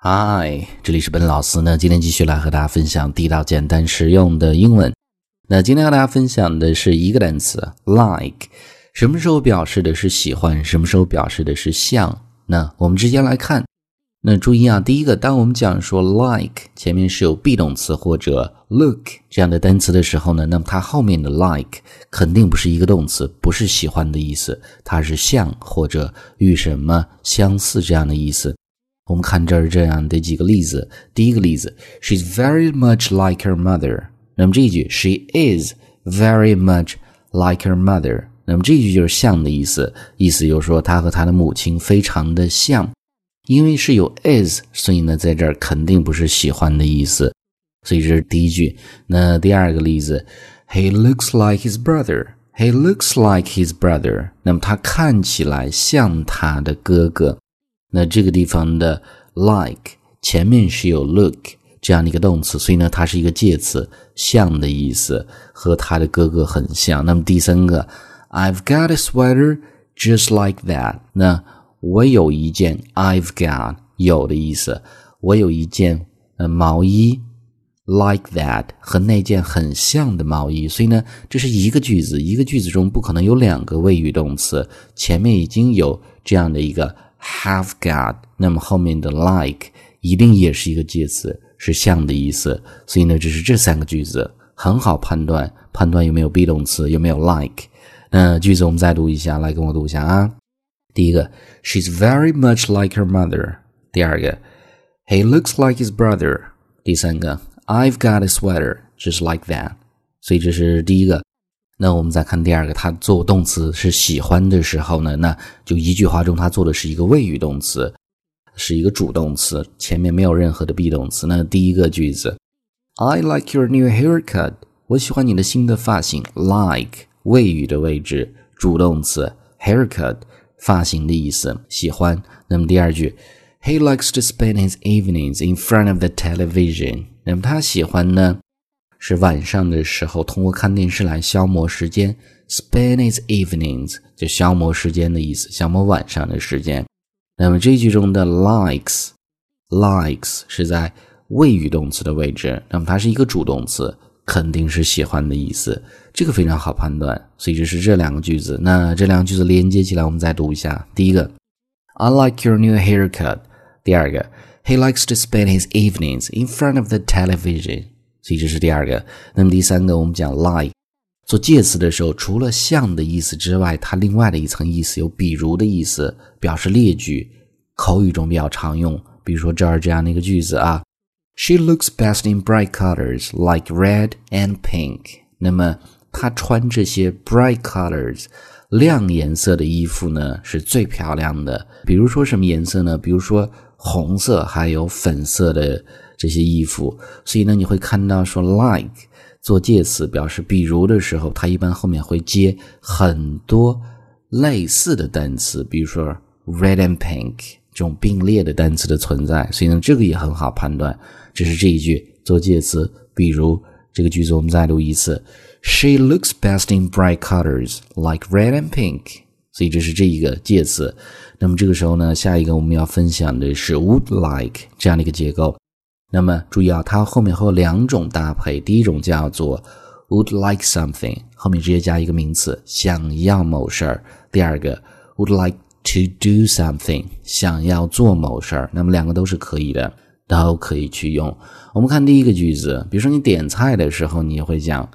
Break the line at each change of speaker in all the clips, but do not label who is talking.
嗨，这里是本老师呢。今天继续来和大家分享地道、简单、实用的英文。那今天和大家分享的是一个单词，like，什么时候表示的是喜欢，什么时候表示的是像？那我们直接来看。那注意啊，第一个，当我们讲说 like 前面是有 be 动词或者 look 这样的单词的时候呢，那么它后面的 like 肯定不是一个动词，不是喜欢的意思，它是像或者与什么相似这样的意思。我们看这儿这样的几个例子。第一个例子，She's very much like her mother。那么这一句，She is very much like her mother。那么这一句就是像的意思，意思就是说她和她的母亲非常的像。因为是有 is，所以呢，在这儿肯定不是喜欢的意思。所以这是第一句。那第二个例子，He looks like his brother。He looks like his brother。那么他看起来像他的哥哥。那这个地方的 like 前面是有 look 这样的一个动词，所以呢，它是一个介词，像的意思，和他的哥哥很像。那么第三个，I've got a sweater just like that。那我有一件 I've got 有的意思，我有一件呃毛衣 like that 和那件很像的毛衣，所以呢，这是一个句子，一个句子中不可能有两个谓语动词，前面已经有这样的一个。Have got，那么后面的 like 一定也是一个介词，是像的意思。所以呢，这是这三个句子很好判断，判断有没有 be 动词，有没有 like。那句子我们再读一下，来跟我读一下啊。第一个，She's very much like her mother。第二个，He looks like his brother。第三个，I've got a sweater just like that。所以这是第一个。 那我们再看第二个，它做动词是喜欢的时候呢，那就一句话中它做的是一个谓语动词，是一个主动词，前面没有任何的 be 动词。那第一个句子，I like your new haircut，我喜欢你的新的发型。like 谓语的位置，主动词 haircut 发型的意思，喜欢。那么第二句，He likes to spend his evenings in front of the television，那么他喜欢呢？是晚上的时候，通过看电视来消磨时间，spend his evenings 就消磨时间的意思，消磨晚上的时间。那么这句中的 likes，likes 是在谓语动词的位置，那么它是一个主动词，肯定是喜欢的意思，这个非常好判断。所以这是这两个句子。那这两个句子连接起来，我们再读一下。第一个，I like your new haircut。第二个，He likes to spend his evenings in front of the television。所以这是第二个。那么第三个，我们讲 like 做介词的时候，除了像的意思之外，它另外的一层意思有比如的意思，表示列举，口语中比较常用。比如说这儿这样的一个句子啊，She looks best in bright colors like red and pink。那么她穿这些 bright colors 亮颜色的衣服呢，是最漂亮的。比如说什么颜色呢？比如说红色，还有粉色的。这些衣服，所以呢，你会看到说 like 做介词表示比如的时候，它一般后面会接很多类似的单词，比如说 red and pink 这种并列的单词的存在。所以呢，这个也很好判断。这是这一句做介词，比如这个句子我们再读一次：She looks best in bright colors like red and pink。所以这是这一个介词。那么这个时候呢，下一个我们要分享的是 would like 这样的一个结构。那么注意啊，它后面会有两种搭配。第一种叫做 would like something，后面直接加一个名词，想要某事儿。第二个 would like to do something，想要做某事儿。那么两个都是可以的，都可以去用。我们看第一个句子，比如说你点菜的时候，你会讲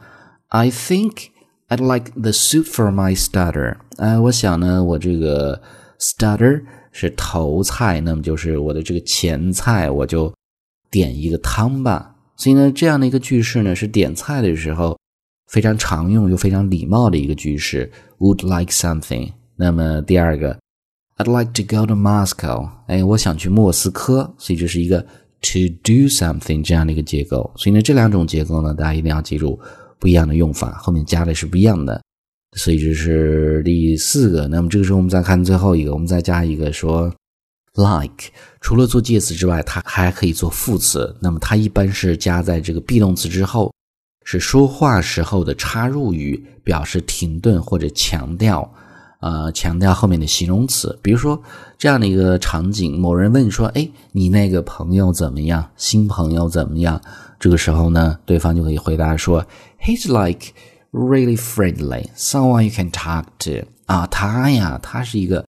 I think I'd like the soup for my starter。哎，我想呢，我这个 starter 是头菜，那么就是我的这个前菜，我就。点一个汤吧，所以呢，这样的一个句式呢，是点菜的时候非常常用又非常礼貌的一个句式。Would like something？那么第二个，I'd like to go to Moscow。哎，我想去莫斯科，所以这是一个 to do something 这样的一个结构。所以呢，这两种结构呢，大家一定要记住不一样的用法，后面加的是不一样的。所以这是第四个。那么这个时候我们再看最后一个，我们再加一个说。Like 除了做介词之外，它还可以做副词。那么它一般是加在这个 be 动词之后，是说话时候的插入语，表示停顿或者强调。呃，强调后面的形容词。比如说这样的一个场景，某人问说：“哎，你那个朋友怎么样？新朋友怎么样？”这个时候呢，对方就可以回答说：“He's like really friendly, someone you can talk to。”啊，他呀，他是一个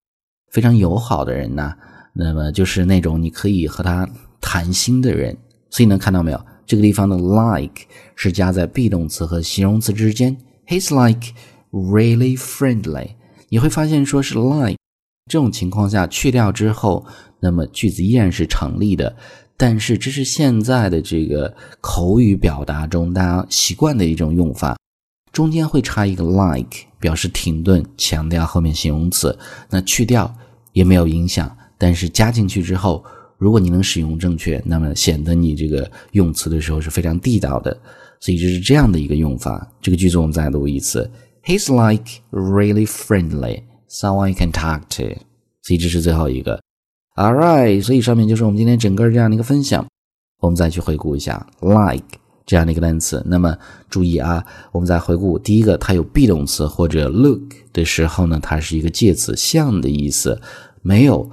非常友好的人呐。那么就是那种你可以和他谈心的人。所以能看到没有？这个地方的 like 是加在 be 动词和形容词之间。He's like really friendly。你会发现，说是 like 这种情况下去掉之后，那么句子依然是成立的。但是这是现在的这个口语表达中大家习惯的一种用法，中间会插一个 like，表示停顿，强调后面形容词。那去掉也没有影响，但是加进去之后。如果你能使用正确，那么显得你这个用词的时候是非常地道的。所以这是这样的一个用法。这个句子我们再读一次：He's like really friendly, someone you can talk to。所以这是最后一个。All right，所以上面就是我们今天整个这样的一个分享。我们再去回顾一下 like 这样的一个单词。那么注意啊，我们再回顾第一个，它有 be 动词或者 look 的时候呢，它是一个介词，像的意思，没有。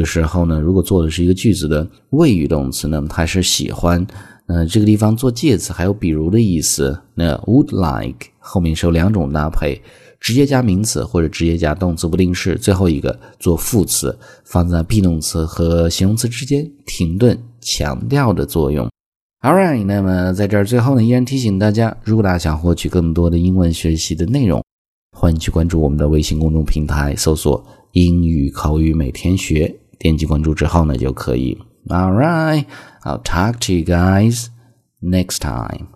的时候呢，如果做的是一个句子的谓语动词，那么它是喜欢。那这个地方做介词还有比如的意思。那 would like 后面是有两种搭配，直接加名词或者直接加动词不定式。最后一个做副词，放在 be 动词和形容词之间，停顿强调的作用。All right，那么在这儿最后呢，依然提醒大家，如果大家想获取更多的英文学习的内容，欢迎去关注我们的微信公众平台，搜索。英语口语每天学，点击关注之后呢就可以。All right, I'll talk to you guys next time.